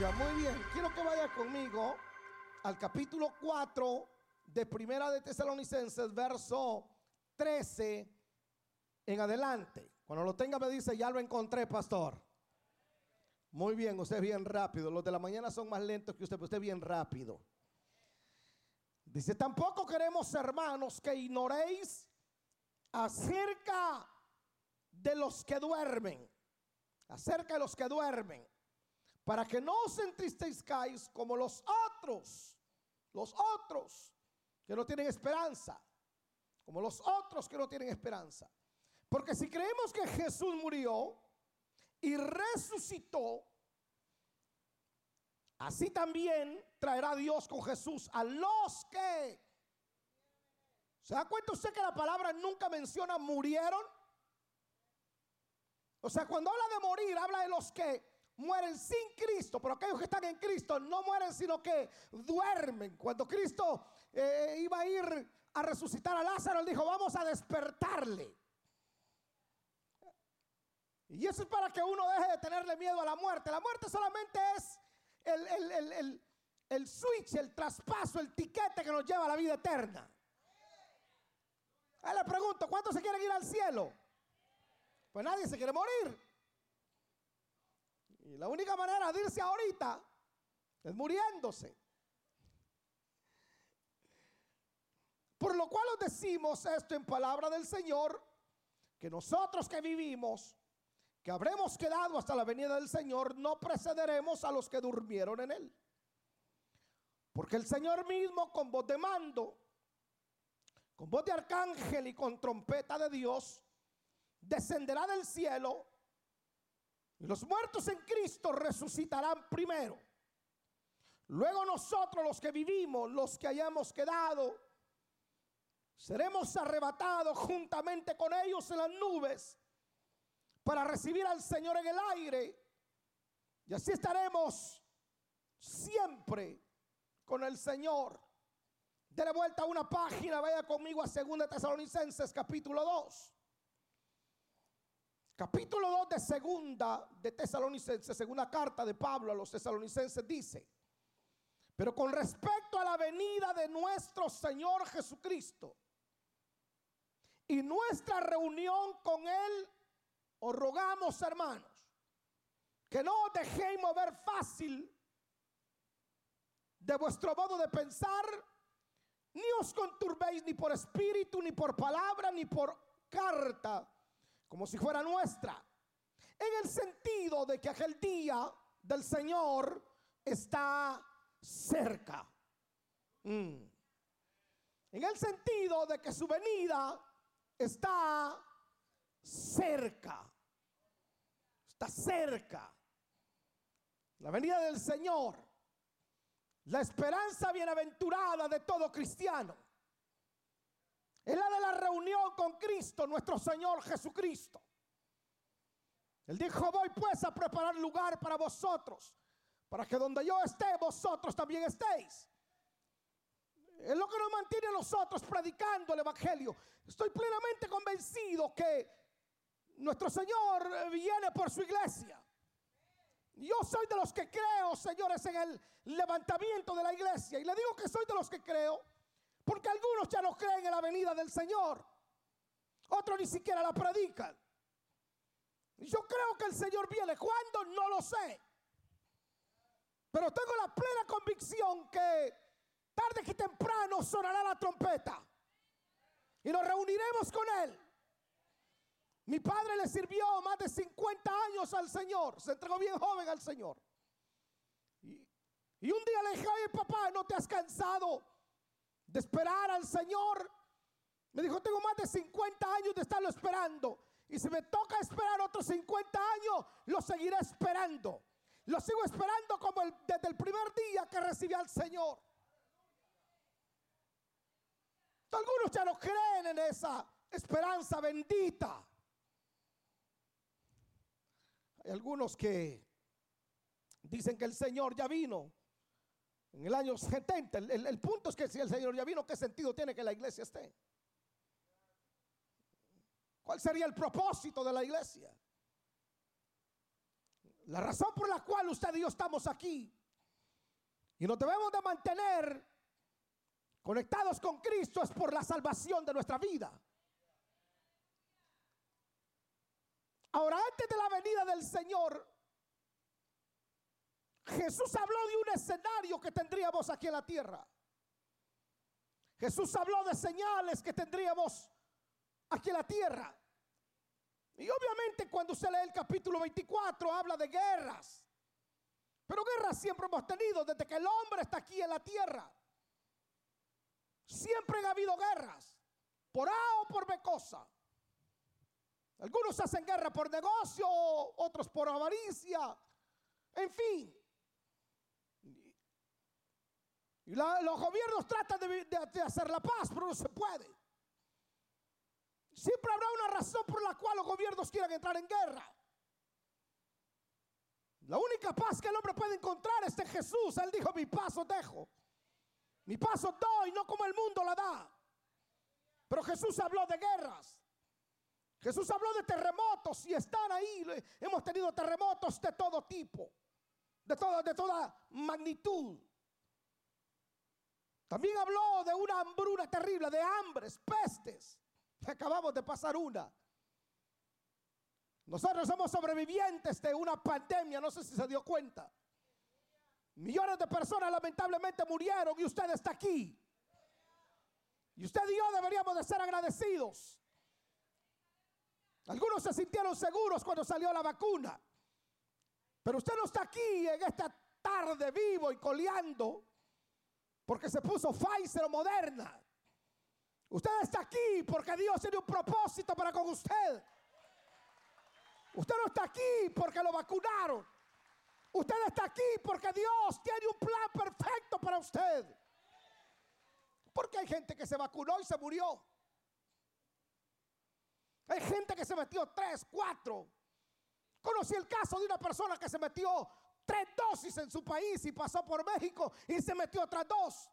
Muy bien. Quiero que vaya conmigo al capítulo 4 de Primera de Tesalonicenses, verso 13 en adelante. Cuando lo tenga me dice, ya lo encontré, pastor. Muy bien, usted es bien rápido. Los de la mañana son más lentos que usted, pero usted es bien rápido. Dice, tampoco queremos, hermanos, que ignoréis acerca de los que duermen, acerca de los que duermen, para que no os entristezcáis como los otros, los otros que no tienen esperanza, como los otros que no tienen esperanza. Porque si creemos que Jesús murió y resucitó, así también traerá Dios con Jesús a los que... ¿Se da cuenta usted que la palabra nunca menciona murieron? O sea, cuando habla de morir, habla de los que mueren sin Cristo, pero aquellos que están en Cristo no mueren, sino que duermen. Cuando Cristo eh, iba a ir a resucitar a Lázaro, él dijo, vamos a despertarle. Y eso es para que uno deje de tenerle miedo a la muerte. La muerte solamente es el, el switch, el traspaso, el tiquete que nos lleva a la vida eterna. Ahí le pregunto, ¿cuántos se quieren ir al cielo? Pues nadie se quiere morir. Y la única manera de irse ahorita es muriéndose. Por lo cual os decimos esto en palabra del Señor, que nosotros que vivimos, que habremos quedado hasta la venida del Señor, no precederemos a los que durmieron en él. Porque el Señor mismo con voz de mando, con voz de arcángel y con trompeta de Dios, descenderá del cielo los muertos en Cristo resucitarán primero. Luego nosotros los que vivimos, los que hayamos quedado, seremos arrebatados juntamente con ellos en las nubes para recibir al Señor en el aire. Y así estaremos siempre con el Señor. Dele vuelta a una página, vaya conmigo a 2 Tesalonicenses capítulo 2. Capítulo 2 de segunda de Tesalonicenses, segunda carta de Pablo a los tesalonicenses dice, pero con respecto a la venida de nuestro Señor Jesucristo y nuestra reunión con Él, os rogamos hermanos, que no os dejéis mover fácil de vuestro modo de pensar, ni os conturbéis ni por espíritu, ni por palabra, ni por carta como si fuera nuestra, en el sentido de que aquel día del Señor está cerca. Mm. En el sentido de que su venida está cerca. Está cerca. La venida del Señor. La esperanza bienaventurada de todo cristiano es la de la con Cristo, nuestro Señor Jesucristo. Él dijo, voy pues a preparar lugar para vosotros, para que donde yo esté, vosotros también estéis. Es lo que nos mantiene a nosotros predicando el Evangelio. Estoy plenamente convencido que nuestro Señor viene por su iglesia. Yo soy de los que creo, señores, en el levantamiento de la iglesia. Y le digo que soy de los que creo porque algunos ya no creen en la venida del Señor. Otros ni siquiera la predican. Yo creo que el Señor viene. ¿Cuándo? No lo sé. Pero tengo la plena convicción que tarde que temprano sonará la trompeta. Y nos reuniremos con Él. Mi padre le sirvió más de 50 años al Señor. Se entregó bien joven al Señor. Y, un día le dije, oye papá, ¿no te has cansado de esperar al Señor. Me dijo, tengo más de 50 años de estarlo esperando. Y si me toca esperar otros 50 años, lo seguiré esperando. Lo sigo esperando como desde el primer día que recibí al Señor. Algunos ya no creen en esa esperanza bendita. Hay algunos que dicen que el Señor ya vino en el año 70. El, punto es que si el Señor ya vino, ¿qué sentido tiene que la iglesia esté? ¿Cuál sería el propósito de la iglesia? La razón por la cual usted y yo estamos aquí y nos debemos de mantener conectados con Cristo es por la salvación de nuestra vida. Ahora, antes de la venida del Señor, Jesús habló de un escenario que tendríamos aquí en la tierra. Jesús habló de señales que tendríamos aquí en la tierra. Y obviamente cuando usted lee el capítulo 24 habla de guerras. Pero guerras siempre hemos tenido desde que el hombre está aquí en la tierra. Siempre ha habido guerras, por A o por B cosa. Algunos hacen guerra por negocio, otros por avaricia, en fin. Y los gobiernos tratan de, hacer la paz, pero no se puede. Siempre habrá una razón por la cual los gobiernos quieran entrar en guerra. La única paz que el hombre puede encontrar es en Jesús. Él dijo, mi paso dejo. Mi paso doy, no como el mundo la da. Pero Jesús habló de guerras. Jesús habló de terremotos y están ahí. Hemos tenido terremotos de todo tipo, de, de toda magnitud. También habló de una hambruna terrible, de hambres, pestes. Acabamos de pasar una. Nosotros somos sobrevivientes de una pandemia, no sé si se dio cuenta. Millones de personas lamentablemente murieron y usted está aquí. Y usted y yo deberíamos de ser agradecidos. Algunos se sintieron seguros cuando salió la vacuna. Pero usted no está aquí en esta tarde vivo y coleando porque se puso Pfizer o Moderna. Usted está aquí porque Dios tiene un propósito para con usted. Usted no está aquí porque lo vacunaron. Usted está aquí porque Dios tiene un plan perfecto para usted. Porque hay gente que se vacunó y se murió. Hay gente que se metió tres, cuatro. Conocí el caso de una persona que se metió tres dosis en su país y pasó por México y se metió otras dos.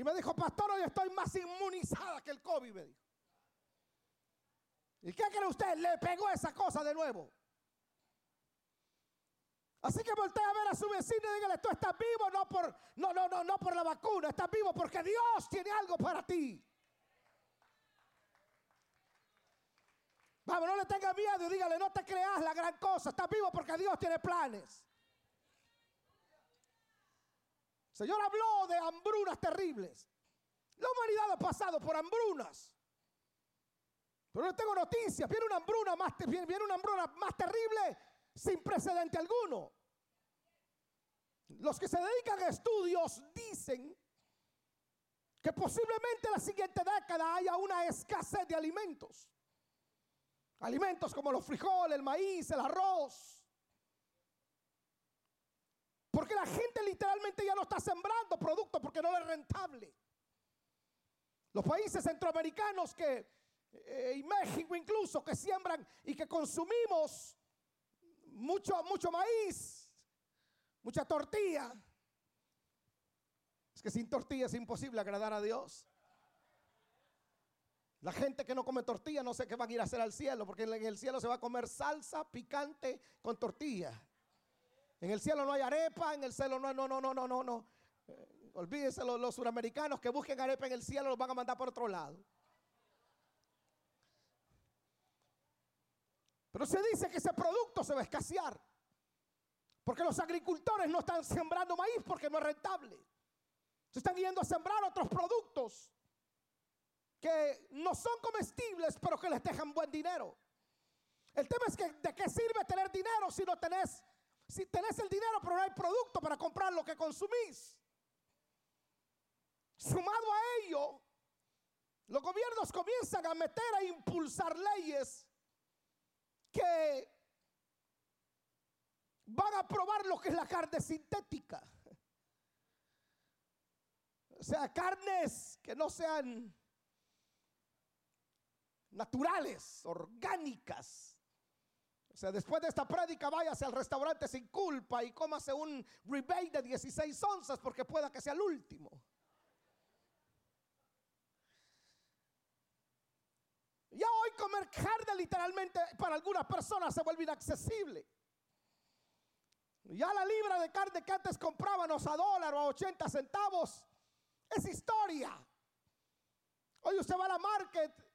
Y me dijo, pastor, hoy estoy más inmunizada que el COVID, me dijo. ¿Y qué cree usted? Le pegó esa cosa de nuevo. Así que voltea a ver a su vecino y dígale, tú estás vivo no por, no, no, no, no por la vacuna, estás vivo porque Dios tiene algo para ti. Vamos, no le tenga miedo y dígale, no te creas la gran cosa, estás vivo porque Dios tiene planes. Señor habló de hambrunas terribles. La humanidad ha pasado por hambrunas. Pero no tengo noticias. Viene una hambruna más, viene una hambruna más terrible sin precedente alguno. Los que se dedican a estudios dicen que posiblemente en la siguiente década haya una escasez de alimentos. Alimentos como los frijoles, el maíz, el arroz. Porque la gente literalmente ya no está sembrando productos porque no es rentable. Los países centroamericanos que, eh, y México incluso, que siembran y que consumimos mucho, mucho maíz, mucha tortilla. Es que sin tortilla es imposible agradar a Dios. La gente que no come tortilla no sé qué van a ir a hacer al cielo, porque en el cielo se va a comer salsa picante con tortilla. En el cielo no hay arepa, en el cielo no, no, no, no, no, no, no. Eh, olvídense los, los suramericanos que busquen arepa en el cielo, los van a mandar por otro lado. Pero se dice que ese producto se va a escasear. Porque los agricultores no están sembrando maíz porque no es rentable. Se están yendo a sembrar otros productos que no son comestibles, pero que les dejan buen dinero. El tema es que de qué sirve tener dinero si no tenés, si tenés el dinero, pero no hay producto para comprar lo que consumís. Sumado a ello, los gobiernos comienzan a meter a impulsar leyes que van a probar lo que es la carne sintética. O sea, carnes que no sean naturales, orgánicas. Después de esta prédica, váyase al restaurante sin culpa y cómase un rebate de 16 onzas porque pueda que sea el último. Ya hoy comer carne literalmente para algunas personas se vuelve inaccesible. Ya la libra de carne que antes comprábamos a dólar o a 80 centavos es historia. Hoy usted va a la market,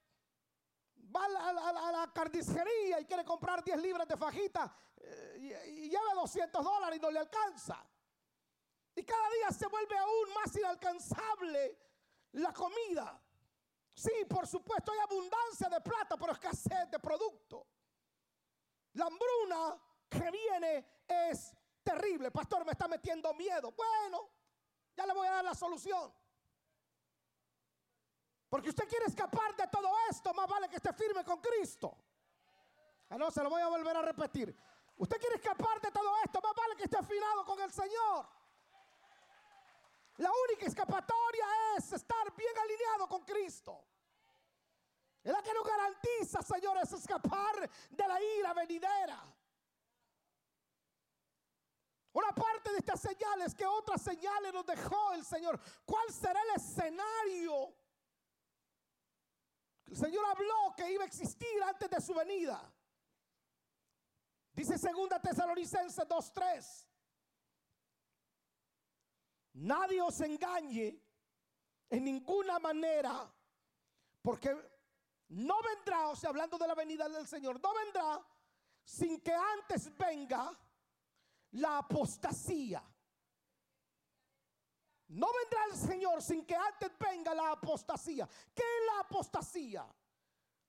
va a la, carnicería y quiere comprar 10 libras de fajita eh, y, lleva 200 dólares y no le alcanza. Y cada día se vuelve aún más inalcanzable la comida. Sí, por supuesto hay abundancia de plata, pero escasez de producto. La hambruna que viene es terrible. Pastor, me está metiendo miedo. Bueno, ya le voy a dar la solución. Porque usted quiere escapar de todo esto, más vale que esté firme con Cristo. Ah, no, se lo voy a volver a repetir. Usted quiere escapar de todo esto, más vale que esté afinado con el Señor. La única escapatoria es estar bien alineado con Cristo. Es la que nos garantiza, señores, escapar de la ira venidera. Una parte de estas señales que otras señales nos dejó el Señor. ¿Cuál será el escenario? El Señor habló que iba a existir antes de su venida. Dice segunda Tesalonicenses 2:3. Nadie os engañe en ninguna manera, porque no vendrá, o sea, hablando de la venida del Señor, no vendrá sin que antes venga la apostasía. No vendrá el Señor sin que antes venga la apostasía. ¿Qué es la apostasía?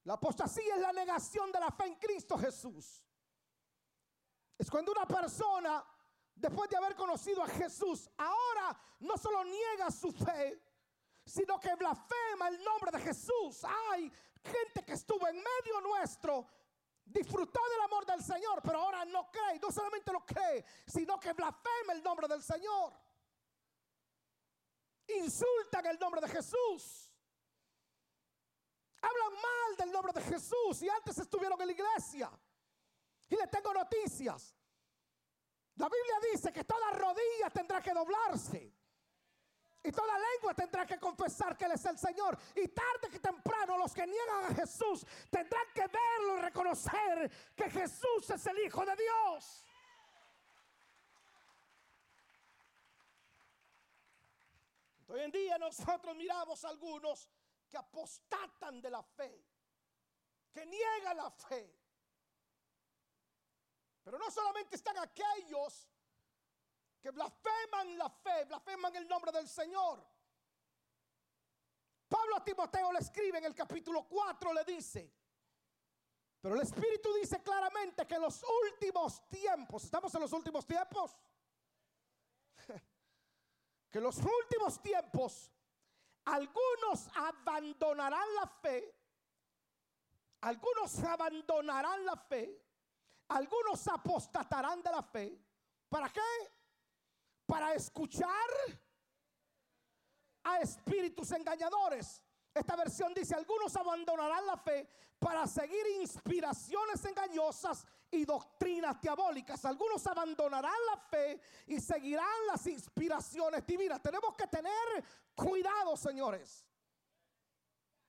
La apostasía es la negación de la fe en Cristo Jesús. Es cuando una persona después de haber conocido a Jesús, ahora no solo niega su fe, sino que blasfema el nombre de Jesús. Hay gente que estuvo en medio nuestro, disfrutó del amor del Señor, pero ahora no cree. No solamente lo cree, sino que blasfema el nombre del Señor. Insultan el nombre de Jesús. Hablan mal del nombre de Jesús y antes estuvieron en la iglesia. Y le tengo noticias. La Biblia dice que toda rodilla tendrá que doblarse. Y toda lengua tendrá que confesar que Él es el Señor. Y tarde que temprano los que niegan a Jesús tendrán que verlo y reconocer que Jesús es el Hijo de Dios. Hoy en día nosotros miramos a algunos que apostatan de la fe, que niegan la fe. Pero no solamente están aquellos que blasfeman la fe, blasfeman el nombre del Señor. Pablo a Timoteo le escribe en el capítulo 4, le dice, pero el Espíritu dice claramente que en los últimos tiempos, ¿estamos en los últimos tiempos? Que en los últimos tiempos algunos abandonarán la fe, algunos abandonarán la fe algunos apostatarán de la fe. ¿Para qué? Para escuchar a espíritus engañadores. Esta versión dice, algunos abandonarán la fe para seguir inspiraciones engañosas y doctrinas diabólicas. Algunos abandonarán la fe y seguirán las inspiraciones divinas. Tenemos que tener cuidado, señores.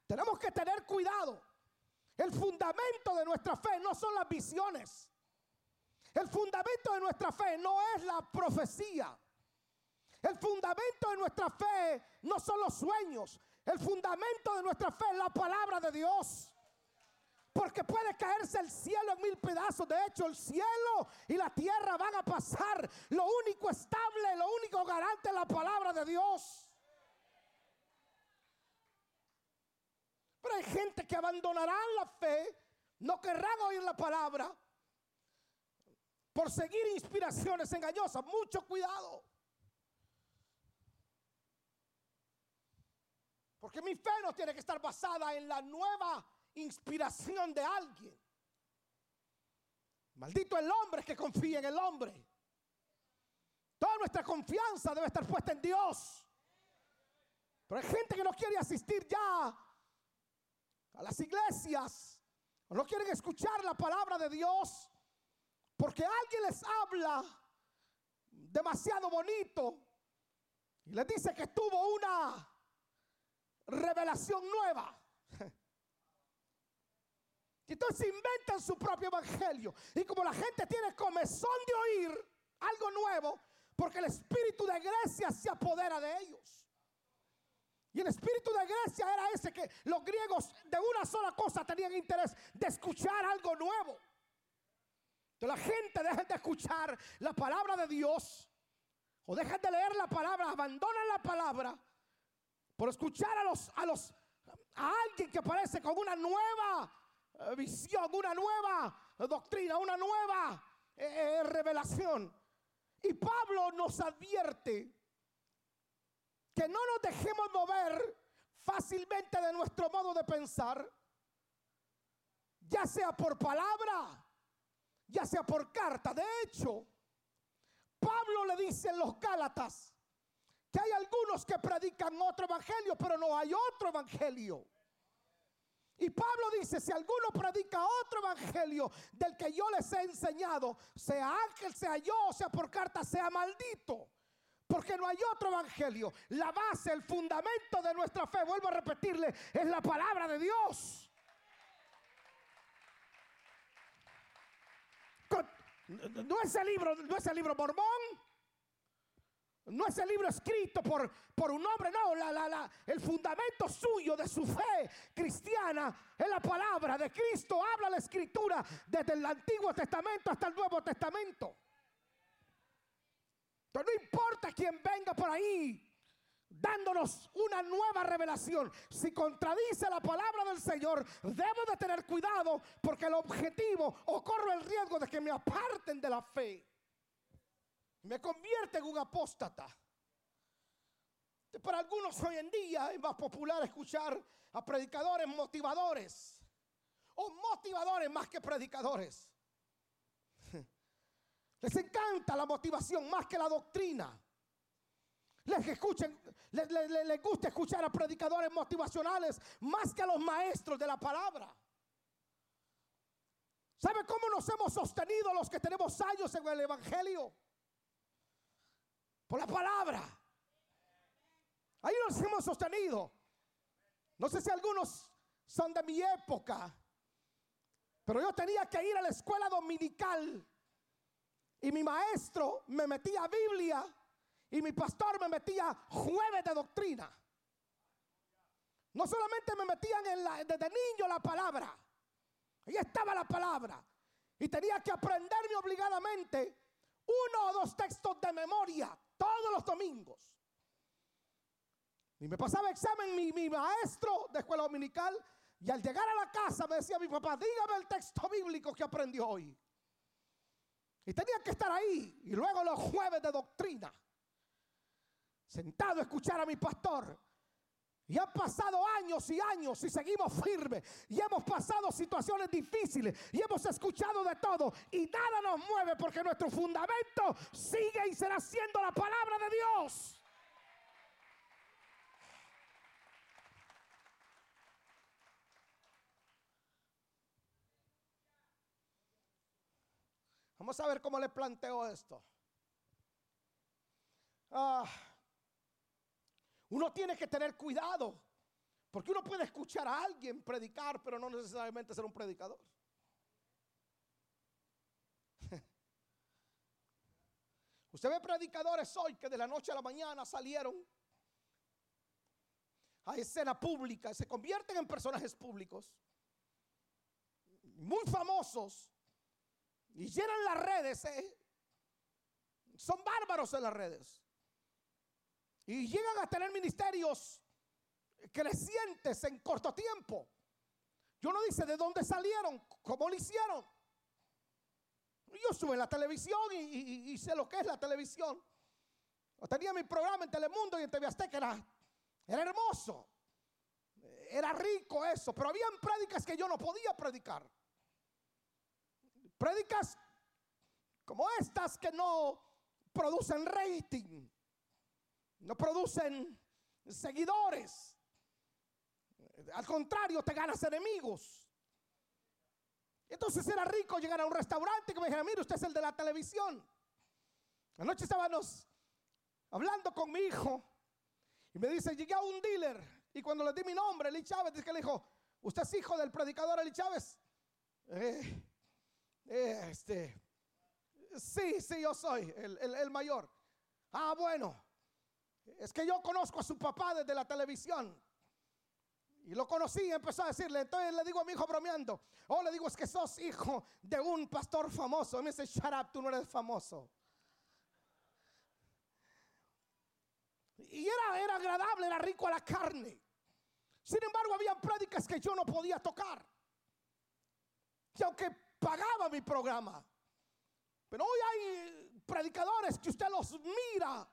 Tenemos que tener cuidado. El fundamento de nuestra fe no son las visiones. El fundamento de nuestra fe no es la profecía. El fundamento de nuestra fe no son los sueños. El fundamento de nuestra fe es la palabra de Dios. Porque puede caerse el cielo en mil pedazos. De hecho, el cielo y la tierra van a pasar. Lo único estable, lo único garante es la palabra de Dios. Pero hay gente que abandonará la fe, no querrán oír la palabra por seguir inspiraciones engañosas. Mucho cuidado. Porque mi fe no tiene que estar basada en la nueva inspiración de alguien. Maldito el hombre que confía en el hombre. Toda nuestra confianza debe estar puesta en Dios. Pero hay gente que no quiere asistir ya a las iglesias, no quieren escuchar la palabra de Dios, porque alguien les habla demasiado bonito y les dice que tuvo una revelación nueva. Entonces inventan su propio evangelio. Y como la gente tiene comezón de oír, algo nuevo, porque el espíritu de Grecia se apodera de ellos. Y el espíritu de Grecia era ese que los griegos de una sola cosa tenían interés de escuchar algo nuevo. Que la gente deja de escuchar la palabra de Dios o deja de leer la palabra, abandonan la palabra por escuchar a los a los a alguien que aparece con una nueva eh, visión, una nueva doctrina, una nueva eh, eh, revelación. Y Pablo nos advierte que no nos dejemos mover fácilmente de nuestro modo de pensar, ya sea por palabra, ya sea por carta. De hecho, Pablo le dice en los Gálatas que hay algunos que predican otro evangelio, pero no hay otro evangelio. Y Pablo dice, si alguno predica otro evangelio del que yo les he enseñado, sea ángel, sea yo, sea por carta, sea maldito. Porque no hay otro evangelio. La base, el fundamento de nuestra fe, vuelvo a repetirle, es la palabra de Dios. No es el libro, no es el libro mormón. No es el libro escrito por, por un hombre, no, la, la, la, el fundamento suyo de su fe cristiana es la palabra de Cristo. Habla la escritura desde el Antiguo Testamento hasta el Nuevo Testamento. Entonces no importa quién venga por ahí dándonos una nueva revelación. Si contradice la palabra del Señor, debo de tener cuidado porque el objetivo o corro el riesgo de que me aparten de la fe me convierte en un apóstata. Para algunos hoy en día es más popular escuchar a predicadores motivadores o motivadores más que predicadores. Les encanta la motivación más que la doctrina. Les, escuchen, les, gusta escuchar a predicadores motivacionales más que a los maestros de la palabra. ¿Sabe cómo nos hemos sostenido los que tenemos años en el Evangelio? Por la palabra. Ahí nos hemos sostenido. No sé si algunos son de mi época, pero yo tenía que ir a la escuela dominical y mi maestro me metía Biblia y mi pastor me metía jueves de doctrina. No solamente me metían en la, desde niño la palabra, ahí estaba la palabra. Y tenía que aprenderme obligadamente uno o dos textos de memoria todos los domingos. Y me pasaba examen mi, maestro de escuela dominical y al llegar a la casa me decía mi papá, dígame el texto bíblico que aprendió hoy. Y tenía que estar ahí. Y luego los jueves de doctrina, sentado a escuchar a mi pastor y han pasado años y años y seguimos firmes. Y hemos pasado situaciones difíciles. Y hemos escuchado de todo. Y nada nos mueve porque nuestro fundamento sigue y será siendo la palabra de Dios. Vamos a ver cómo le planteo esto. Ah. Uno tiene que tener cuidado, porque uno puede escuchar a alguien predicar, pero no necesariamente ser un predicador. Usted ve predicadores hoy que de la noche a la mañana salieron a escena pública, se convierten en personajes públicos, muy famosos, y llenan las redes. ¿eh? Son bárbaros en las redes. Y llegan a tener ministerios crecientes en corto tiempo. Yo no dice de dónde salieron, cómo lo hicieron. Yo en la televisión y, sé lo que es la televisión. tenía mi programa en Telemundo y en TV Azteca, era, era hermoso. Era rico eso, pero habían prédicas que yo no podía predicar. Prédicas como estas que no producen rating no producen seguidores. Al contrario, te ganas enemigos. Entonces era rico llegar a un restaurante que me dijera, mire, usted es el de la televisión. Anoche estábamos hablando con mi hijo y me dice, llegué a un dealer y cuando le di mi nombre, Eli Chávez, dice que le dijo, usted es hijo del predicador Eli Chávez. Eh, eh, este, Sí, sí, yo soy el, mayor. Ah, bueno. Es que yo conozco a su papá desde la televisión. Y lo conocí y empezó a decirle. Entonces le digo a mi hijo bromeando. Oh, le digo, es que sos hijo de un pastor famoso. Y me dice, shut up, tú no eres famoso. Y era, era agradable, era rico a la carne. Sin embargo, había prédicas que yo no podía tocar. Y aunque pagaba mi programa. Pero hoy hay predicadores que usted los mira.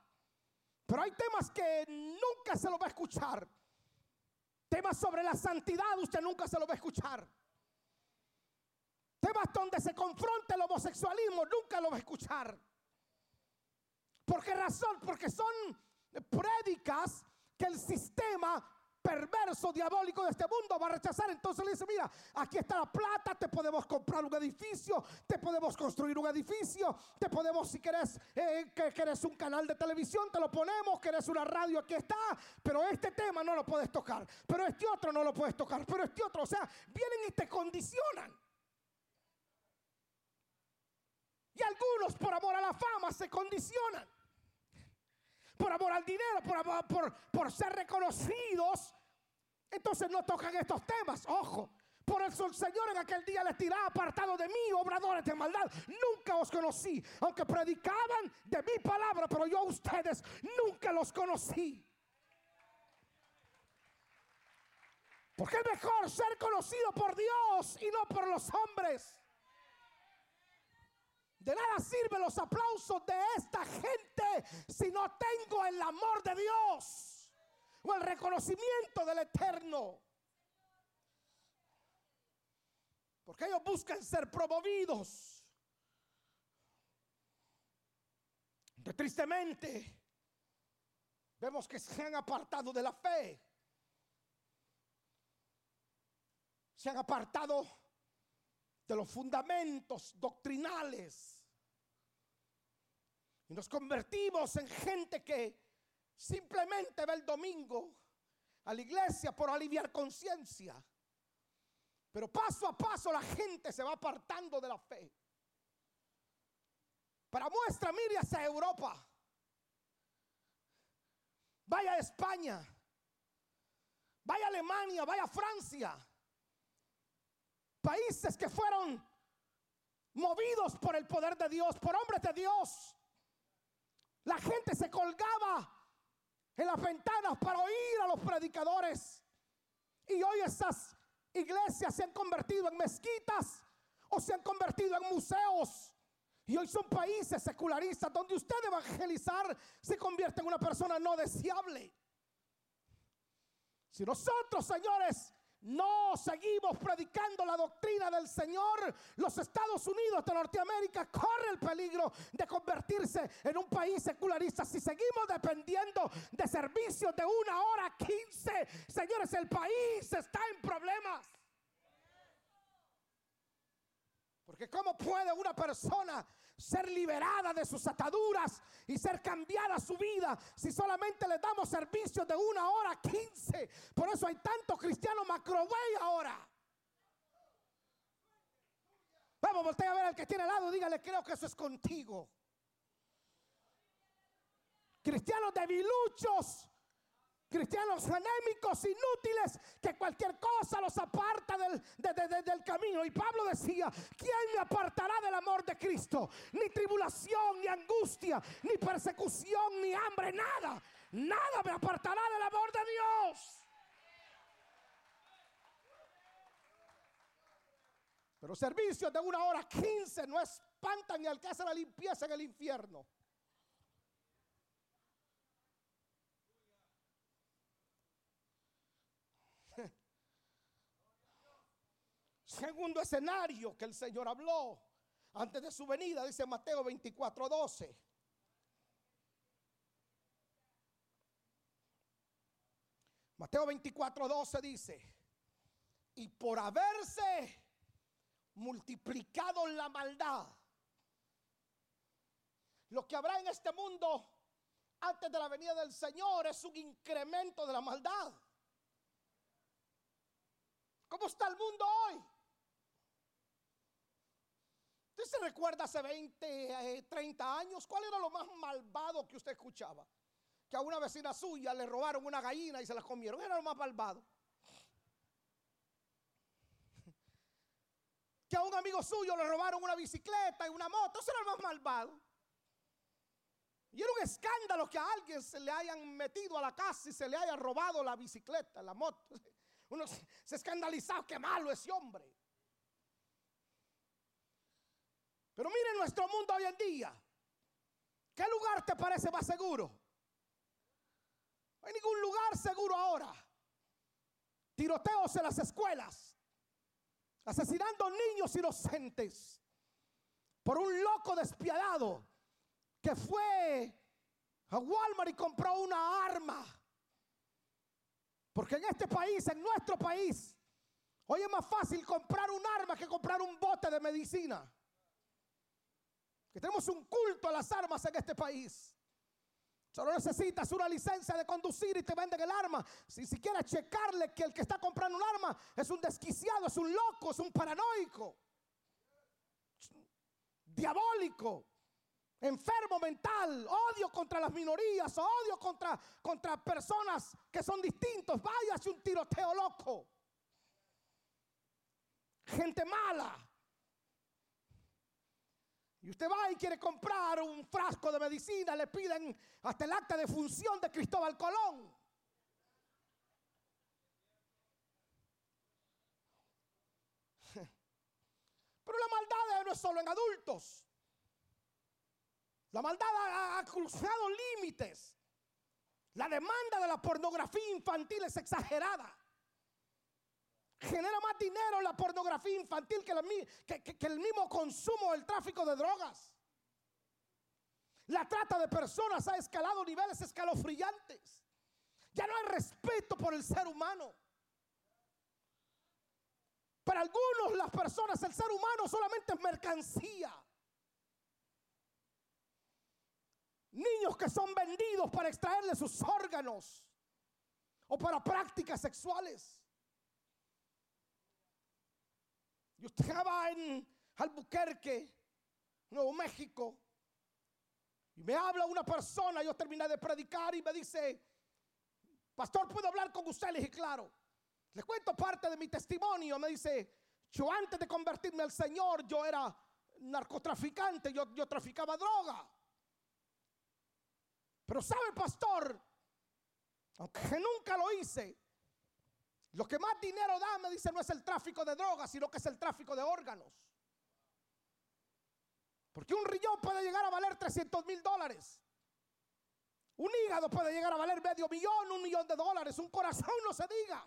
Pero hay temas que nunca se los va a escuchar. Temas sobre la santidad usted nunca se los va a escuchar. Temas donde se confronta el homosexualismo nunca lo va a escuchar. ¿Por qué razón? Porque son prédicas que el sistema perverso, diabólico de este mundo va a rechazar. Entonces le dice, mira, aquí está la plata, te podemos comprar un edificio, te podemos construir un edificio, te podemos, si querés, eh, que querés un canal de televisión, te lo ponemos, querés una radio, aquí está, pero este tema no lo puedes tocar, pero este otro no lo puedes tocar, pero este otro, o sea, vienen y te condicionan. Y algunos por amor a la fama se condicionan por amor al dinero, por, amor- por, ser reconocidos, entonces no tocan estos temas. Ojo, por el Señor en aquel día les tiraba apartado de mí, obradores de maldad. Nunca os conocí, aunque predicaban de mi palabra, pero yo a ustedes nunca los conocí. Porque es mejor ser conocido por Dios y no por los hombres. De nada sirven los aplausos de esta gente si no tengo el amor de Dios o el reconocimiento del Eterno. Porque ellos buscan ser promovidos. Tristemente vemos que se han apartado de la fe. Se han apartado de los fundamentos doctrinales. Y nos convertimos en gente que simplemente va el domingo a la iglesia por aliviar conciencia. Pero paso a paso la gente se va apartando de la fe. Para muestra, mire hacia Europa. Vaya a España. Vaya a Alemania, vaya a Francia países que fueron movidos por el poder de Dios, por hombres de Dios. La gente se colgaba en las ventanas para oír a los predicadores. Y hoy esas iglesias se han convertido en mezquitas o se han convertido en museos. Y hoy son países secularistas donde usted evangelizar se convierte en una persona no deseable. Si nosotros, señores, no seguimos predicando la doctrina del Señor, los Estados Unidos de Norteamérica corre el peligro de convertirse en un país secularista. Si seguimos dependiendo de servicios de una hora quince, señores, el país está en problemas. Porque ¿cómo puede una persona ser liberada de sus ataduras y ser cambiada su vida si solamente le damos servicios de una hora quince? Por eso hay tantos cristianos macroway ahora. Vamos, voltea a ver al que tiene al lado dígale, creo que eso es contigo. Cristianos debiluchos, cristianos anémicos, inútiles, que cualquier cosa los aparta del, de- de- de- del camino. Y Pablo decía, ¿quién me apartará del amor de Cristo? Ni tribulación, ni angustia, ni persecución, ni hambre, nada. Nada me apartará del amor de Dios. Pero servicios de una hora quince no espantan ni al que hace la limpieza en el infierno. Segundo escenario que el Señor habló antes de su venida, dice Mateo 24, 12. Mateo 24, 12 dice, y por haberse multiplicado la maldad, lo que habrá en este mundo antes de la venida del Señor es un incremento de la maldad. ¿Cómo está el mundo hoy? Usted ¿Usted se recuerda hace 20, 30 eh, años? ¿Cuál era lo más malvado que usted escuchaba? Que a una vecina suya le robaron una gallina y se la comieron. Era lo más malvado. Que a un amigo suyo le robaron una bicicleta y una moto. Eso era lo más malvado. Y era un escándalo que a alguien se le hayan metido a la casa y se le haya robado la bicicleta, la moto. Uno se escandalizaba, qué malo ese hombre. Pero mire nuestro mundo hoy en día. ¿Qué lugar te parece más seguro? No hay ningún lugar seguro ahora. Tiroteos en las escuelas. Asesinando niños inocentes. Por un loco despiadado que fue a Walmart y compró una arma. Porque en este país, en nuestro país, hoy es más fácil comprar un arma que comprar un bote de medicina. Que tenemos un culto a las armas en este país. Solo necesitas una licencia de conducir y te venden el arma. Si siquiera checarle que el que está comprando un arma es un desquiciado, es un loco, es un paranoico, diabólico enfermo mental, odio contra las minorías, odio contra, contra personas que son distintos. Váyase un tiroteo loco. Gente mala. Y usted va y quiere comprar un frasco de medicina, le piden hasta el acta de función de Cristóbal Colón. Pero la maldad no es solo en adultos. La maldad ha, cruzado límites. La demanda de la pornografía infantil es exagerada. Genera más dinero la pornografía infantil que, el mismo consumo del tráfico de drogas. La trata de personas ha escalado niveles escalofriantes. Ya no hay respeto por el ser humano. Para algunos las personas, el ser humano solamente es mercancía. Niños que son vendidos para extraerle sus órganos o para prácticas sexuales. Yo estaba en Albuquerque, Nuevo México, y me habla una persona, yo terminé de predicar y me dice, pastor, ¿puedo hablar con usted? Le dije, claro. Le cuento parte de mi testimonio. Me dice, yo antes de convertirme al Señor, yo era narcotraficante, yo, yo traficaba droga. Pero sabe, pastor, aunque nunca lo hice, lo que más dinero da, me dice, no es el tráfico de drogas, sino que es el tráfico de órganos. Porque un riñón puede llegar a valer 300 mil dólares. Un hígado puede llegar a valer medio millón, un millón de dólares. Un corazón no se diga.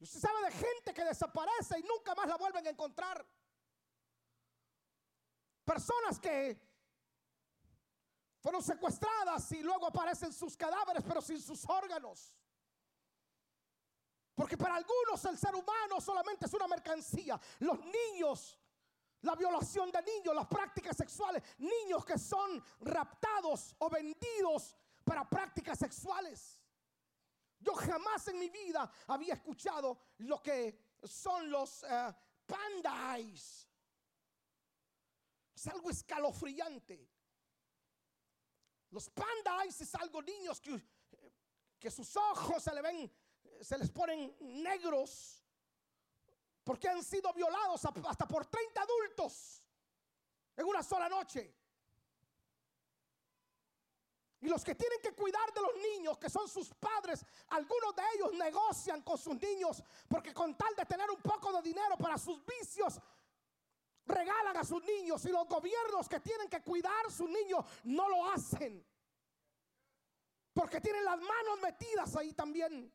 Usted sabe de gente que desaparece y nunca más la vuelven a encontrar. Personas que fueron secuestradas y luego aparecen sus cadáveres, pero sin sus órganos. Porque para algunos el ser humano solamente es una mercancía. Los niños, la violación de niños, las prácticas sexuales, niños que son raptados o vendidos para prácticas sexuales. Yo jamás en mi vida había escuchado lo que son los uh, Es algo escalofriante. Los panda es algo niños que, que sus ojos se le ven, se les ponen negros porque han sido violados hasta por 30 adultos en una sola noche. Y los que tienen que cuidar de los niños, que son sus padres, algunos de ellos negocian con sus niños porque con tal de tener un poco de dinero para sus vicios, regalan a sus niños y los gobiernos que tienen que cuidar a sus niños no lo hacen. Porque tienen las manos metidas ahí también.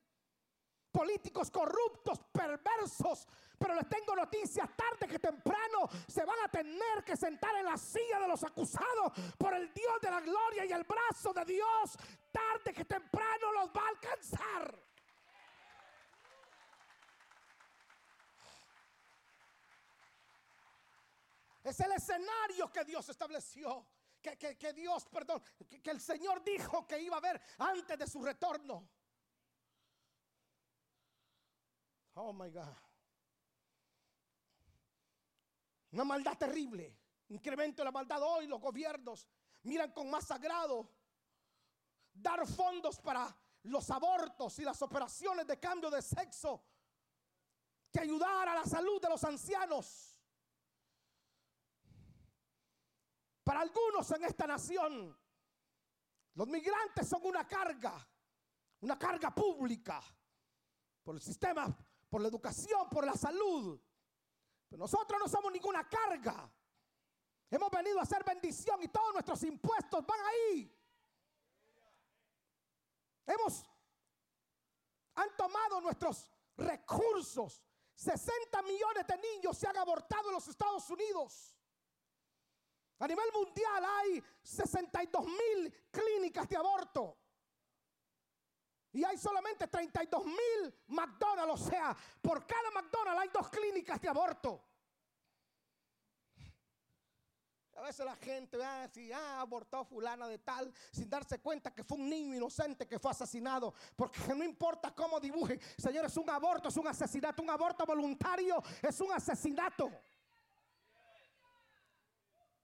Políticos corruptos, perversos. Pero les tengo noticias, tarde que temprano se van a tener que sentar en la silla de los acusados por el Dios de la gloria y el brazo de Dios. Tarde que temprano los va a alcanzar. Es el escenario que Dios estableció. Que, Dios, perdón, que, que el Señor dijo que iba a haber antes de su retorno. Oh my God. Una maldad terrible. Incremento de la maldad hoy. Los gobiernos miran con más sagrado dar fondos para los abortos y las operaciones de cambio de sexo que ayudar a la salud de los ancianos. Para algunos en esta nación, los migrantes son una carga, una carga pública por el sistema, por la educación, por la salud. Nosotros no somos ninguna carga. Hemos venido a hacer bendición y todos nuestros impuestos van ahí. Hemos, han tomado nuestros recursos. 60 millones de niños se han abortado en los Estados Unidos. A nivel mundial hay 62 mil clínicas de aborto. Y hay solamente 32 mil McDonald's. O sea, por cada McDonald's hay dos clínicas de aborto. A veces la gente va a ah, abortó fulana de tal, sin darse cuenta que fue un niño inocente que fue asesinado. Porque no importa cómo dibuje, señores, un aborto es un asesinato, un aborto voluntario es un asesinato.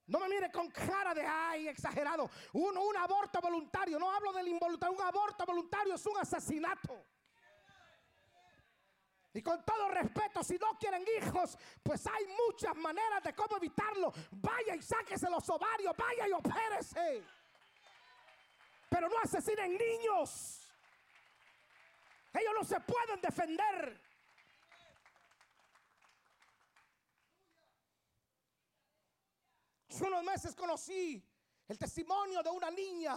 No me mire con cara de ay, exagerado. Un aborto voluntario. No hablo del involuntario. Un aborto voluntario es un asesinato. Y con todo respeto, si no quieren hijos, pues hay muchas maneras de cómo evitarlo. Vaya y sáquese los ovarios, vaya y opérese. Pero no asesinen niños. Ellos no se pueden defender. Hace unos meses conocí el testimonio de una niña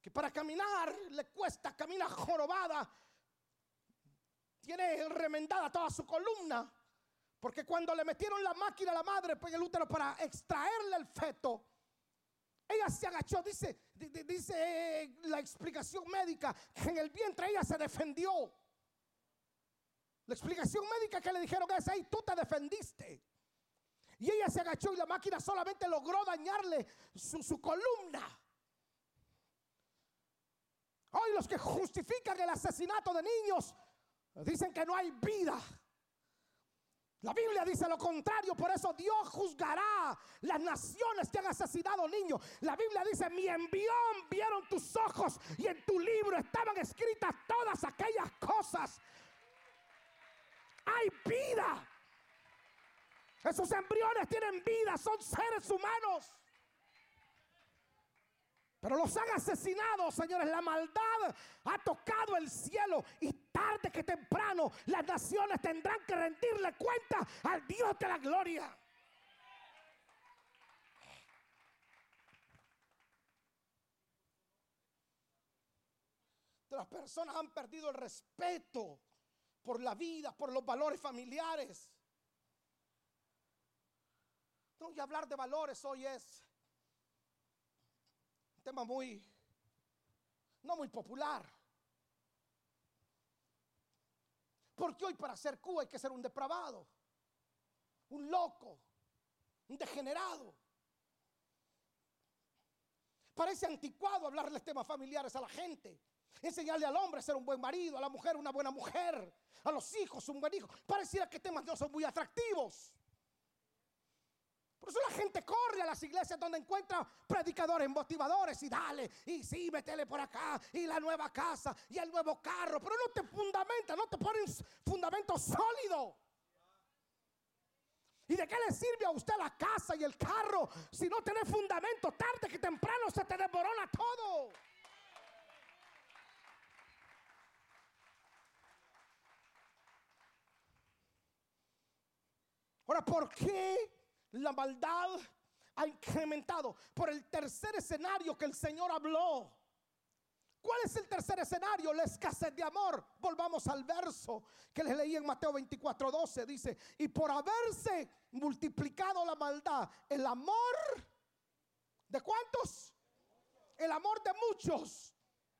que para caminar le cuesta, camina jorobada tiene remendada toda su columna. Porque cuando le metieron la máquina a la madre pues el útero para extraerle el feto, ella se agachó, dice, dice la explicación médica, que en el vientre ella se defendió. La explicación médica que le dijeron es, ahí tú te defendiste. Y ella se agachó y la máquina solamente logró dañarle su, columna. Hoy los que justifican el asesinato de niños Dicen que no hay vida. La Biblia dice lo contrario, por eso Dios juzgará las naciones que han asesinado niños. La Biblia dice, mi envión vieron tus ojos y en tu libro estaban escritas todas aquellas cosas. Hay vida. Esos embriones tienen vida, son seres humanos. Pero los han asesinado, señores. La maldad ha tocado el cielo y tarde que temprano las naciones tendrán que rendirle cuenta al Dios de la gloria. Las personas han perdido el respeto por la vida, por los valores familiares. Y hablar de valores hoy es tema muy, no muy popular. Porque hoy para ser Cuba hay que ser un depravado, un loco, un degenerado. Parece anticuado hablarles temas familiares a la gente. Enseñarle al hombre a ser un buen marido, a la mujer una buena mujer, a los hijos un buen hijo. Pareciera que temas no son muy atractivos. Por eso la gente corre a las iglesias donde encuentra predicadores motivadores y dale, y sí, métele por acá, y la nueva casa, y el nuevo carro, pero no te fundamenta, no te ponen fundamento sólido. ¿Y de qué le sirve a usted la casa y el carro si no tiene fundamento? Tarde que temprano se te desmorona todo. Ahora, ¿por qué la maldad ha incrementado por el tercer escenario que el Señor habló. ¿Cuál es el tercer escenario? La escasez de amor. Volvamos al verso que les leí en Mateo 24, 12. Dice, y por haberse multiplicado la maldad, el amor de cuántos? El amor de muchos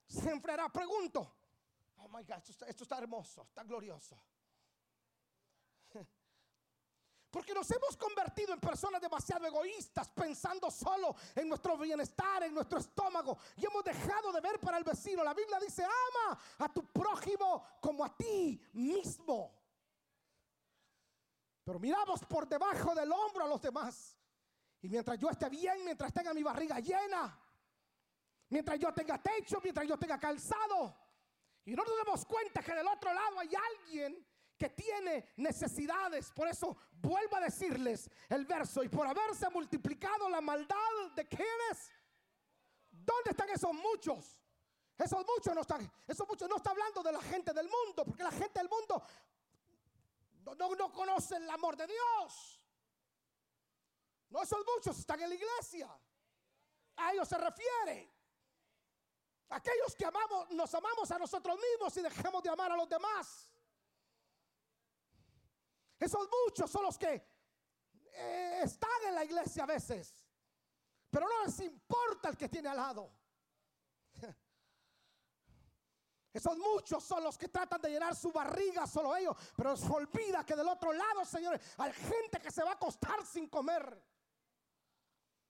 se enfriará. Pregunto, oh my God, esto está hermoso, está glorioso. Porque nos hemos convertido en personas demasiado egoístas, pensando solo en nuestro bienestar, en nuestro estómago. Y hemos dejado de ver para el vecino. La Biblia dice, ama a tu prójimo como a ti mismo. Pero miramos por debajo del hombro a los demás. Y mientras yo esté bien, mientras tenga mi barriga llena, mientras yo tenga techo, mientras yo tenga calzado, y no nos damos cuenta que del otro lado hay alguien que tiene necesidades. Por eso vuelvo a decirles el verso, y por haberse multiplicado la maldad de quienes, ¿dónde están esos muchos? Esos muchos no están, esos muchos no está hablando de la gente del mundo, porque la gente del mundo no, no, no conoce el amor de Dios. No, esos muchos están en la iglesia. A ellos se refiere. Aquellos que amamos, nos amamos a nosotros mismos y dejamos de amar a los demás. Esos muchos son los que eh, están en la iglesia a veces, pero no les importa el que tiene al lado. Esos muchos son los que tratan de llenar su barriga, solo ellos, pero se olvida que del otro lado, señores, hay gente que se va a acostar sin comer.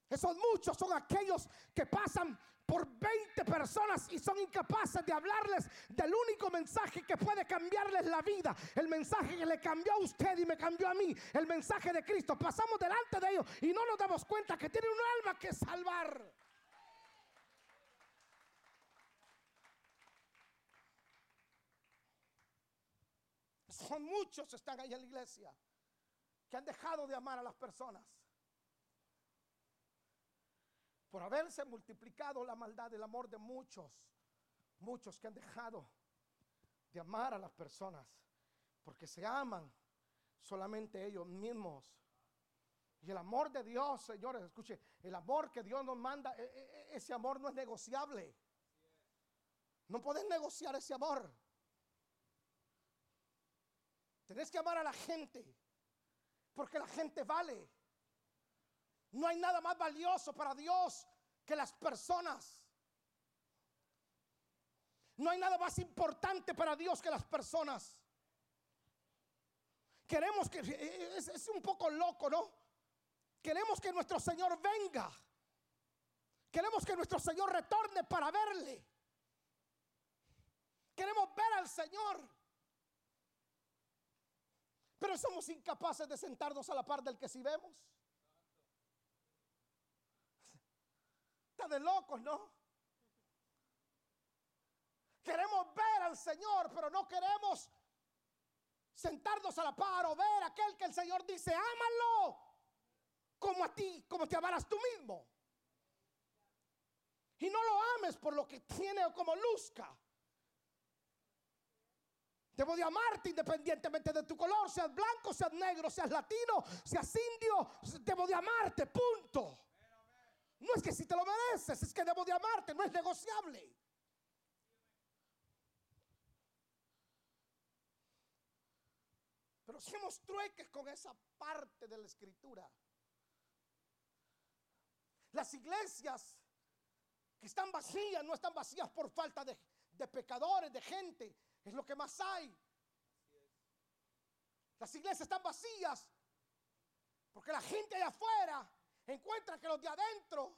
Esos muchos son aquellos que pasan por 20 personas y son incapaces de hablarles del único mensaje que puede cambiarles la vida. El mensaje que le cambió a usted y me cambió a mí. El mensaje de Cristo. Pasamos delante de ellos y no nos damos cuenta que tienen un alma que salvar. Son muchos están ahí en la iglesia que han dejado de amar a las personas por haberse multiplicado la maldad, el amor de muchos, muchos que han dejado de amar a las personas, porque se aman solamente ellos mismos. Y el amor de Dios, señores, escuche, el amor que Dios nos manda, e, e, e, ese amor no es negociable. No puedes negociar ese amor. Tenés que amar a la gente, porque la gente vale. No hay nada más valioso para Dios que las personas. No hay nada más importante para Dios que las personas. Queremos que, es, un poco loco, ¿no? Queremos que nuestro Señor venga. Queremos que nuestro Señor retorne para verle. Queremos ver al Señor. Pero somos incapaces de sentarnos a la par del que si vemos. Está de locos, ¿no? Queremos ver al Señor, pero no queremos sentarnos a la par o ver aquel que el Señor dice, ámalo como a ti, como te amaras tú mismo. Y no lo ames por lo que tiene o como luzca. Debo de amarte independientemente de tu color, seas blanco, seas negro, seas latino, seas indio. Debo de amarte, punto. No es que si te lo mereces, es que debo de amarte, no es negociable. Pero hacemos trueques con esa parte de la escritura. Las iglesias que están vacías no están vacías por falta de, pecadores, de gente. Es lo que más hay. Las iglesias están vacías porque la gente allá afuera encuentran que los de adentro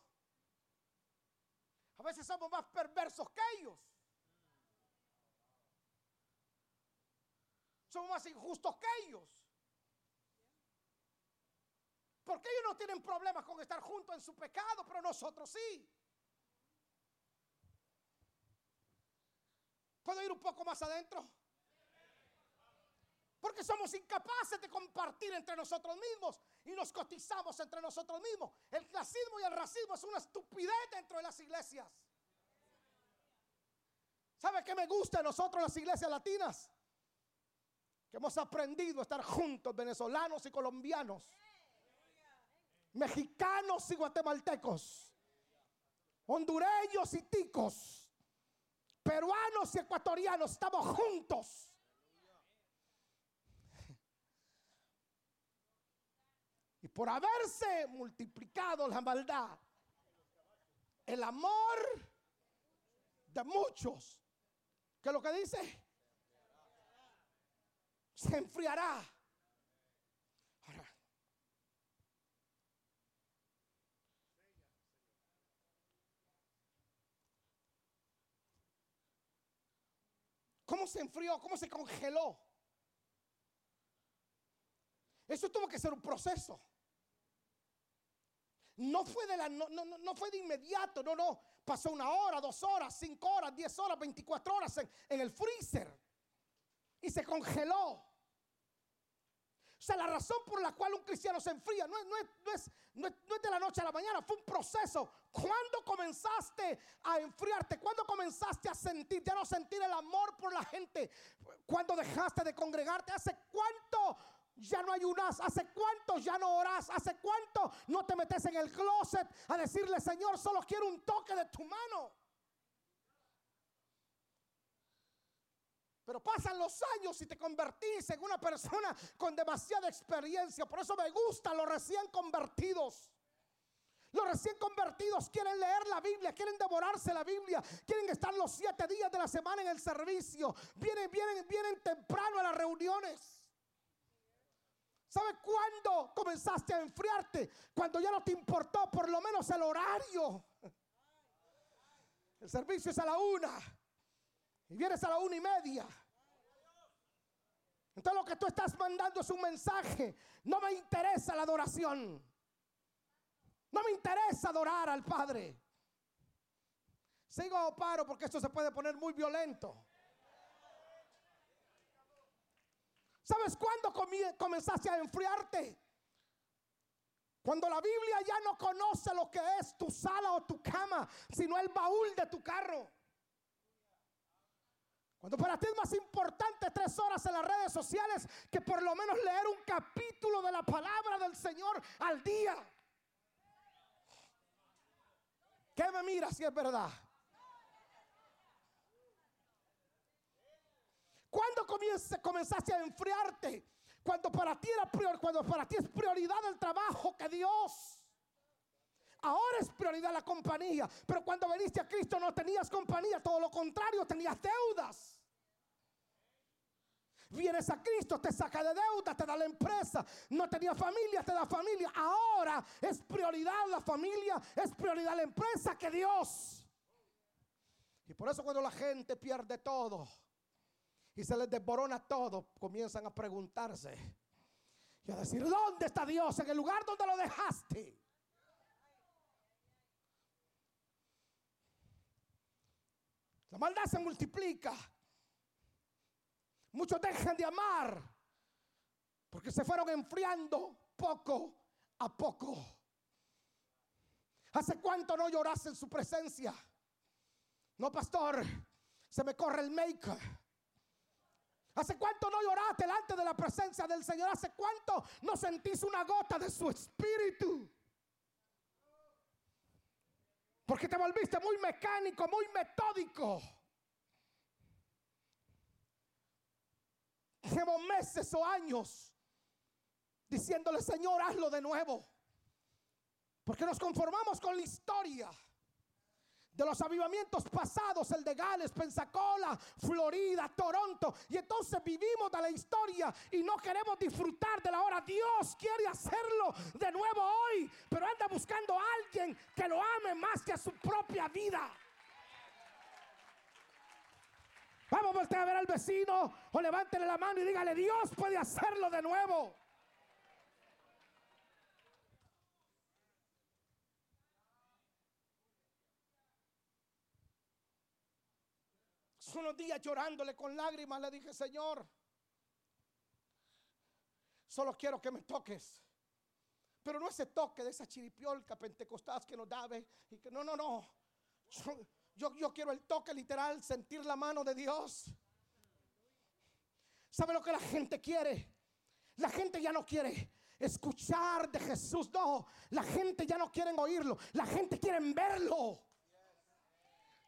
a veces somos más perversos que ellos. Somos más injustos que ellos. Porque ellos no tienen problemas con estar juntos en su pecado, pero nosotros sí. ¿Puedo ir un poco más adentro? Porque somos incapaces de compartir entre nosotros mismos y nos cotizamos entre nosotros mismos. El clasismo y el racismo es una estupidez dentro de las iglesias. ¿Sabe qué me gusta de nosotros las iglesias latinas? Que hemos aprendido a estar juntos, venezolanos y colombianos, mexicanos y guatemaltecos, hondureños y ticos, peruanos y ecuatorianos, estamos juntos. Por haberse multiplicado la maldad, el amor de muchos, que lo que dice, se enfriará. ¿Cómo se enfrió? ¿Cómo se congeló? Eso tuvo que ser un proceso. No fue de la, no, no, no fue de inmediato, no, no. Pasó una hora, dos horas, cinco horas, diez horas, veinticuatro horas en, el freezer. Y se congeló. O sea, la razón por la cual un cristiano se enfría no es, no, es, no, es, de la noche a la mañana, fue un proceso. ¿Cuándo comenzaste a enfriarte? ¿Cuándo comenzaste a sentir, ya no sentir el amor por la gente? ¿Cuándo dejaste de congregarte? ¿Hace cuánto ya no ayunas? ¿Hace cuánto ya no oras? ¿Hace cuánto no te metes en el closet a decirle, Señor, solo quiero un toque de tu mano? Pero pasan los años y te convertís en una persona con demasiada experiencia. Por eso me gustan los recién convertidos. Los recién convertidos quieren leer la Biblia, quieren devorarse la Biblia, quieren estar los siete días de la semana en el servicio. Vienen, vienen, vienen temprano a las reuniones. ¿Sabes cuándo comenzaste a enfriarte? Cuando ya no te importó por lo menos el horario. El servicio es a la una. Y vienes a la una y media. Entonces lo que tú estás mandando es un mensaje. No me interesa la adoración. No me interesa adorar al Padre. Sigo o paro porque esto se puede poner muy violento. ¿Sabes cuándo comenzaste a enfriarte? Cuando la Biblia ya no conoce lo que es tu sala o tu cama, sino el baúl de tu carro. Cuando para ti es más importante tres horas en las redes sociales que por lo menos leer un capítulo de la palabra del Señor al día. ¿Qué me mira si es verdad? ¿Cuándo comenzaste a enfriarte? Cuando para ti era prior, cuando para ti es prioridad el trabajo que Dios. Ahora es prioridad la compañía. Pero cuando veniste a Cristo no tenías compañía, todo lo contrario, tenías deudas. Vienes a Cristo, te saca de deuda, te da la empresa. No tenía familia, te da familia. Ahora es prioridad la familia, es prioridad la empresa que Dios. Y por eso cuando la gente pierde todo y se les desborona todo, comienzan a preguntarse y a decir, ¿dónde está Dios? En el lugar donde lo dejaste. La maldad se multiplica. Muchos dejan de amar porque se fueron enfriando poco a poco. ¿Hace cuánto no lloras en su presencia? No, pastor, se me corre el make. ¿Hace cuánto no lloraste delante de la presencia del Señor? ¿Hace cuánto no sentís una gota de su espíritu? Porque te volviste muy mecánico, muy metódico. Llevo meses o años diciéndole, Señor, hazlo de nuevo. Porque nos conformamos con la historia de los avivamientos pasados, el de Gales, Pensacola, Florida, Toronto. Y entonces vivimos de la historia y no queremos disfrutar de la hora. Dios quiere hacerlo de nuevo hoy, pero anda buscando a alguien que lo ame más que a su propia vida. Vamos a voltear a ver al vecino o levántele la mano y dígale, Dios puede hacerlo de nuevo. Unos días llorándole con lágrimas le dije, Señor, solo quiero que me toques. Pero no ese toque de esa chiripiolca pentecostal que nos da y que no, no, no. Yo, quiero el toque literal, sentir la mano de Dios. ¿Sabe lo que la gente quiere? La gente ya no quiere escuchar de Jesús. No, la gente ya no quiere oírlo. La gente quiere verlo.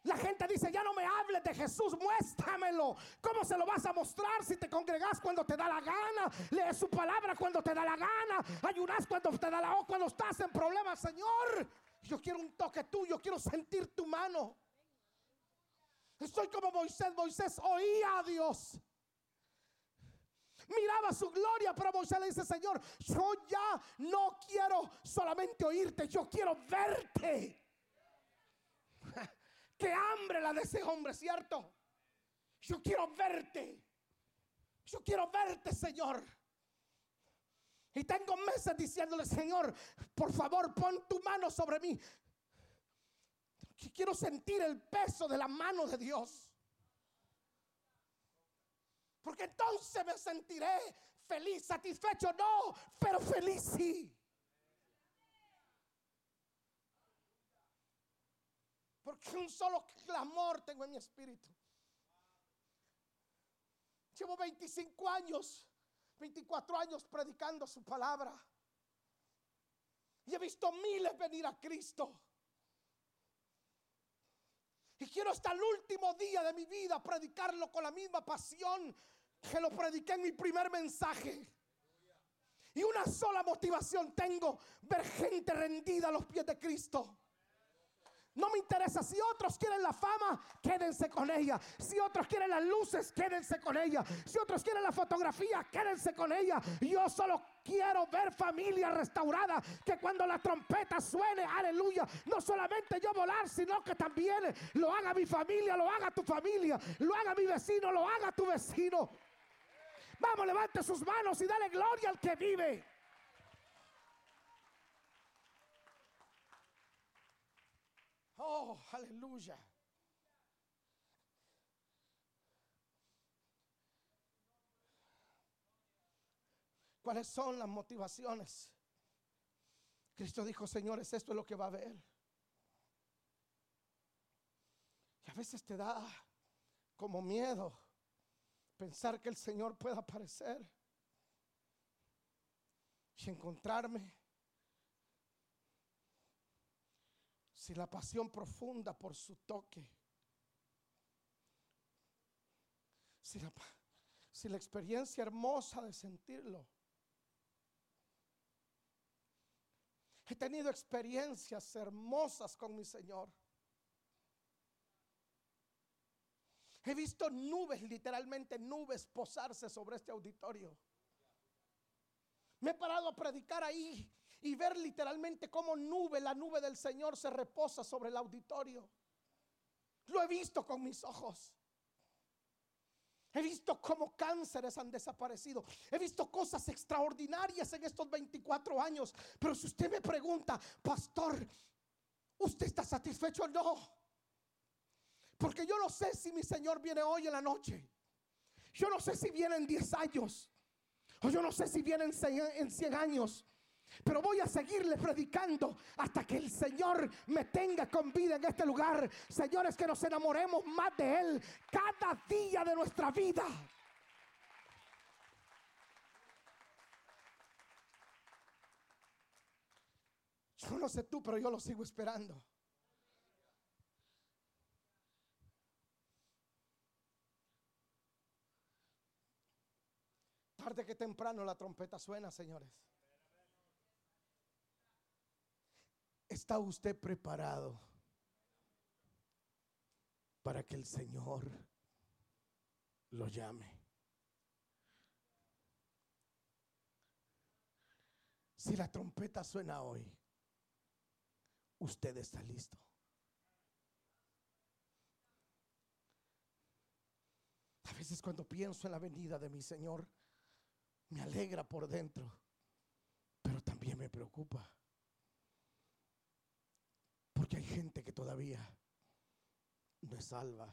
La gente dice, ya no me hables de Jesús, muéstramelo. ¿Cómo se lo vas a mostrar si te congregas cuando te da la gana? Lees su palabra cuando te da la gana. Ayunas cuando te da la o cuando estás en problemas, Señor. Yo quiero un toque tuyo, quiero sentir tu mano. Estoy como Moisés. Moisés oía a Dios. Miraba su gloria, pero Moisés le dice, Señor, yo ya no quiero solamente oírte, yo quiero verte. Qué hambre la de ese hombre, ¿cierto? Yo quiero verte. Yo quiero verte, Señor. Y tengo meses diciéndole, Señor, por favor, pon tu mano sobre mí. Quiero sentir el peso de la mano de Dios. Porque entonces me sentiré feliz, satisfecho, no, pero feliz sí. Porque un solo clamor tengo en mi espíritu. Llevo 25 años, 24 años predicando su palabra. Y he visto miles venir a Cristo. Y quiero hasta el último día de mi vida predicarlo con la misma pasión que lo prediqué en mi primer mensaje. Y una sola motivación tengo, ver gente rendida a los pies de Cristo. No me interesa si otros quieren la fama, quédense con ella. Si otros quieren las luces, quédense con ella. Si otros quieren la fotografía, quédense con ella. Yo solo quiero ver familia restaurada. Que cuando la trompeta suene, aleluya, no solamente yo volar, sino que también lo haga mi familia, lo haga tu familia, lo haga mi vecino, lo haga tu vecino. Vamos, levante sus manos y dale gloria al que vive. Oh, aleluya. ¿Cuáles son las motivaciones? Cristo dijo, señores, esto es lo que va a haber. Y a veces te da como miedo pensar que el Señor pueda aparecer y encontrarme si la pasión profunda por su toque, si la, la experiencia hermosa de sentirlo. He tenido experiencias hermosas con mi Señor. He visto nubes, literalmente nubes, posarse sobre este auditorio. Me he parado a predicar ahí y ver literalmente cómo nube, la nube del Señor se reposa sobre el auditorio. Lo he visto con mis ojos. He visto cómo cánceres han desaparecido. He visto cosas extraordinarias en estos 24 años. Pero si usted me pregunta, pastor, ¿usted está satisfecho o no? Porque yo no sé si mi Señor viene hoy en la noche. Yo no sé si viene en 10 años. O yo no sé si viene en 100 años. Pero voy a seguirle predicando hasta que el Señor me tenga con vida en este lugar. Señores, que nos enamoremos más de Él cada día de nuestra vida. Yo no sé tú, pero yo lo sigo esperando. Tarde que temprano la trompeta suena, señores. ¿Está usted preparado para que el Señor lo llame? Si la trompeta suena hoy, usted está listo. A veces cuando pienso en la venida de mi Señor, me alegra por dentro, pero también me preocupa. Porque hay gente que todavía no es salva.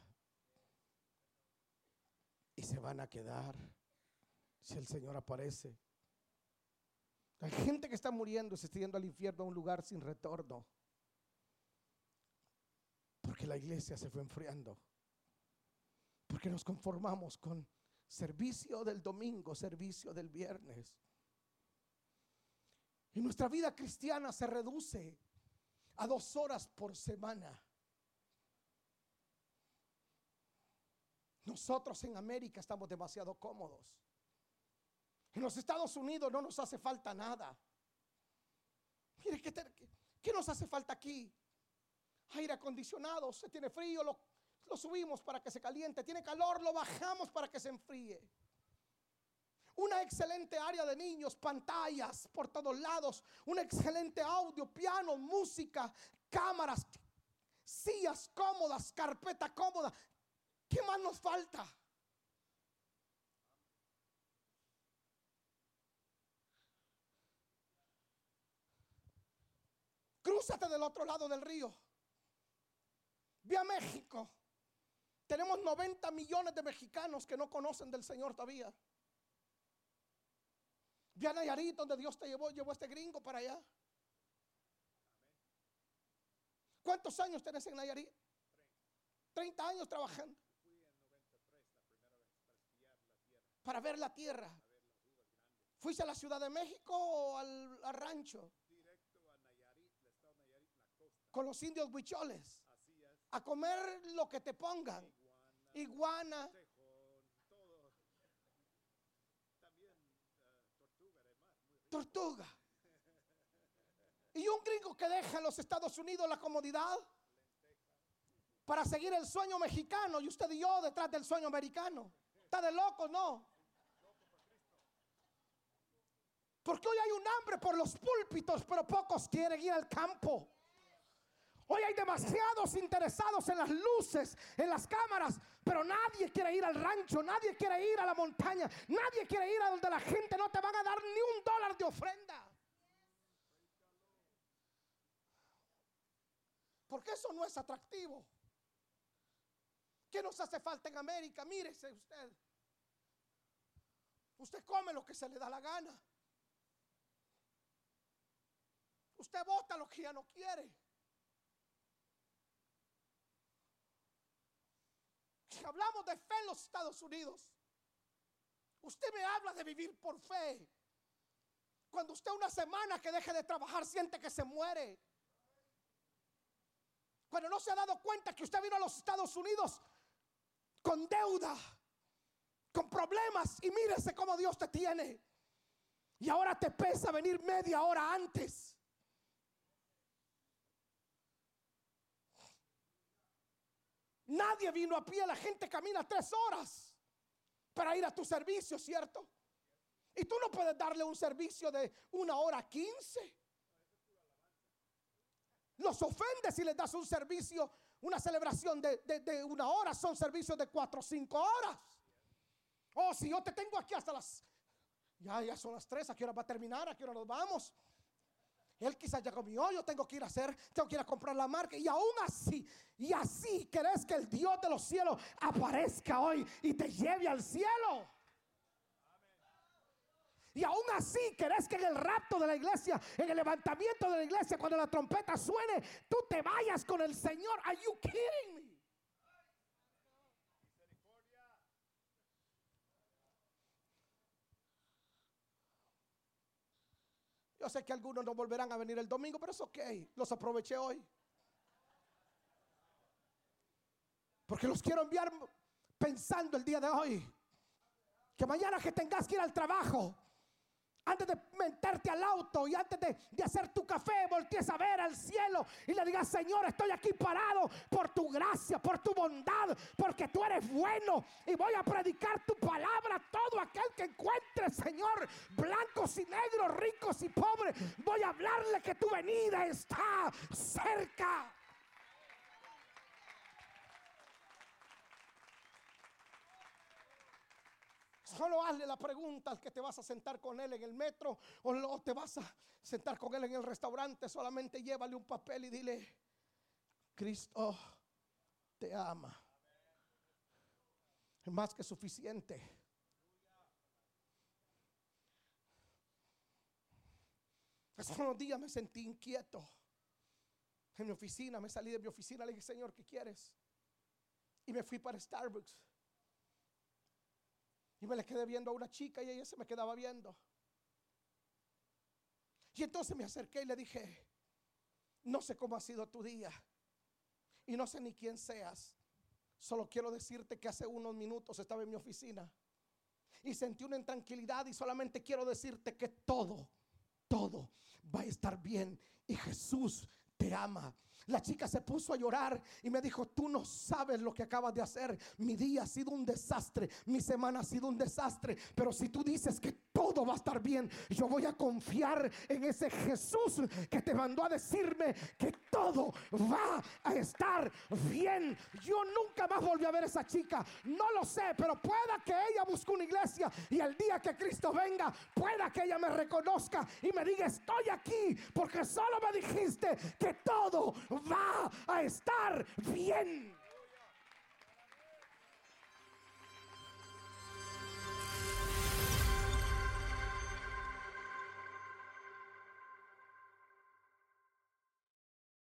Y se van a quedar si el Señor aparece. Hay gente que está muriendo se está yendo al infierno a un lugar sin retorno. Porque la iglesia se fue enfriando. Porque nos conformamos con servicio del domingo, servicio del viernes. Y nuestra vida cristiana se reduce a dos horas por semana. Nosotros en América estamos demasiado cómodos. En los Estados Unidos no nos hace falta nada. Mire, ¿qué, qué nos hace falta aquí? Aire acondicionado, se tiene frío, lo, lo subimos para que se caliente, tiene calor, lo bajamos para que se enfríe una excelente área de niños, pantallas por todos lados, un excelente audio, piano, música, cámaras, sillas cómodas, carpeta cómoda. ¿Qué más nos falta? Crúzate del otro lado del río. Ve a México. Tenemos 90 millones de mexicanos que no conocen del Señor todavía. Ve a Nayarit donde Dios te llevó, llevó a este gringo para allá. ¿Cuántos años tenés en Nayarit? 30 años trabajando. Para ver la tierra. ¿Fuiste a la Ciudad de México o al, al rancho? Con los indios huicholes. A comer lo que te pongan. Iguana. Tortuga. Y un gringo que deja en los Estados Unidos la comodidad para seguir el sueño mexicano y usted y yo detrás del sueño americano. Está de locos, ¿no? Porque hoy hay un hambre por los púlpitos, pero pocos quieren ir al campo. Hoy hay demasiados interesados en las luces, en las cámaras, pero nadie quiere ir al rancho, nadie quiere ir a la montaña, nadie quiere ir a donde la gente no te van a dar ni un dólar de ofrenda. Porque eso no es atractivo. ¿Qué nos hace falta en América? Mírese usted. Usted come lo que se le da la gana. Usted vota lo que ya no quiere. Hablamos de fe en los Estados Unidos, usted me habla de vivir por fe. Cuando usted una semana que deje de trabajar siente que se muere. Cuando no se ha dado cuenta que usted vino a los Estados Unidos con deuda, con problemas y mírese cómo Dios te tiene. Y ahora te pesa venir media hora antes. Nadie vino a pie, la gente camina tres horas para ir a tu servicio, ¿cierto? Y tú no puedes darle un servicio de una hora quince. Los ofendes si les das un servicio, una celebración de, de una hora, son servicios de cuatro o cinco horas. Oh, si yo te tengo aquí hasta las... Ya, ya son las tres, ¿a qué hora va a terminar? ¿A qué hora nos vamos? Él quizás ya comió, yo tengo que ir a hacer, tengo que ir a comprar la marca. Y aún así, y así querés que el Dios de los cielos aparezca hoy y te lleve al cielo. Y aún así querés que en el rapto de la iglesia, en el levantamiento de la iglesia, cuando la trompeta suene, tú te vayas con el Señor. Are you kidding me? Yo sé que algunos no volverán a venir el domingo, pero es ok. Los aproveché hoy. Porque los quiero enviar pensando el día de hoy. Que mañana que tengas que ir al trabajo, antes de meterte al auto y antes de, hacer tu café, voltees a ver al cielo y le digas, Señor, estoy aquí parado por tu gracia, por tu bondad, porque tú eres bueno y voy a predicar tu palabra a todo aquel que encuentre, Señor, blancos y negros, ricos y pobres. Voy a hablarle que tu venida está cerca. Solo hazle la pregunta al que te vas a sentar con él en el metro o te vas a sentar con él en el restaurante. Solamente llévale un papel y dile, Cristo te ama. Es más que suficiente. Hace unos días me sentí inquieto. En mi oficina, me salí de mi oficina, le dije, Señor, ¿qué quieres? Y me fui para Starbucks. Y me le quedé viendo a una chica y ella se me quedaba viendo. Y entonces me acerqué y le dije, no sé cómo ha sido tu día. Y no sé ni quién seas. Solo quiero decirte que hace unos minutos estaba en mi oficina. Y sentí una intranquilidad y solamente quiero decirte que todo, todo va a estar bien. Y Jesús te ama. La chica se puso a llorar y me dijo, tú no sabes lo que acabas de hacer. Mi día ha sido un desastre, mi semana ha sido un desastre. Pero si tú dices que todo va a estar bien. Yo voy a confiar en ese Jesús que te mandó a decirme que todo va a estar bien. Yo nunca más volví a ver a esa chica. No lo sé, pero pueda que ella busque una iglesia y el día que Cristo venga, pueda que ella me reconozca y me diga, estoy aquí porque solo me dijiste que todo va a estar bien.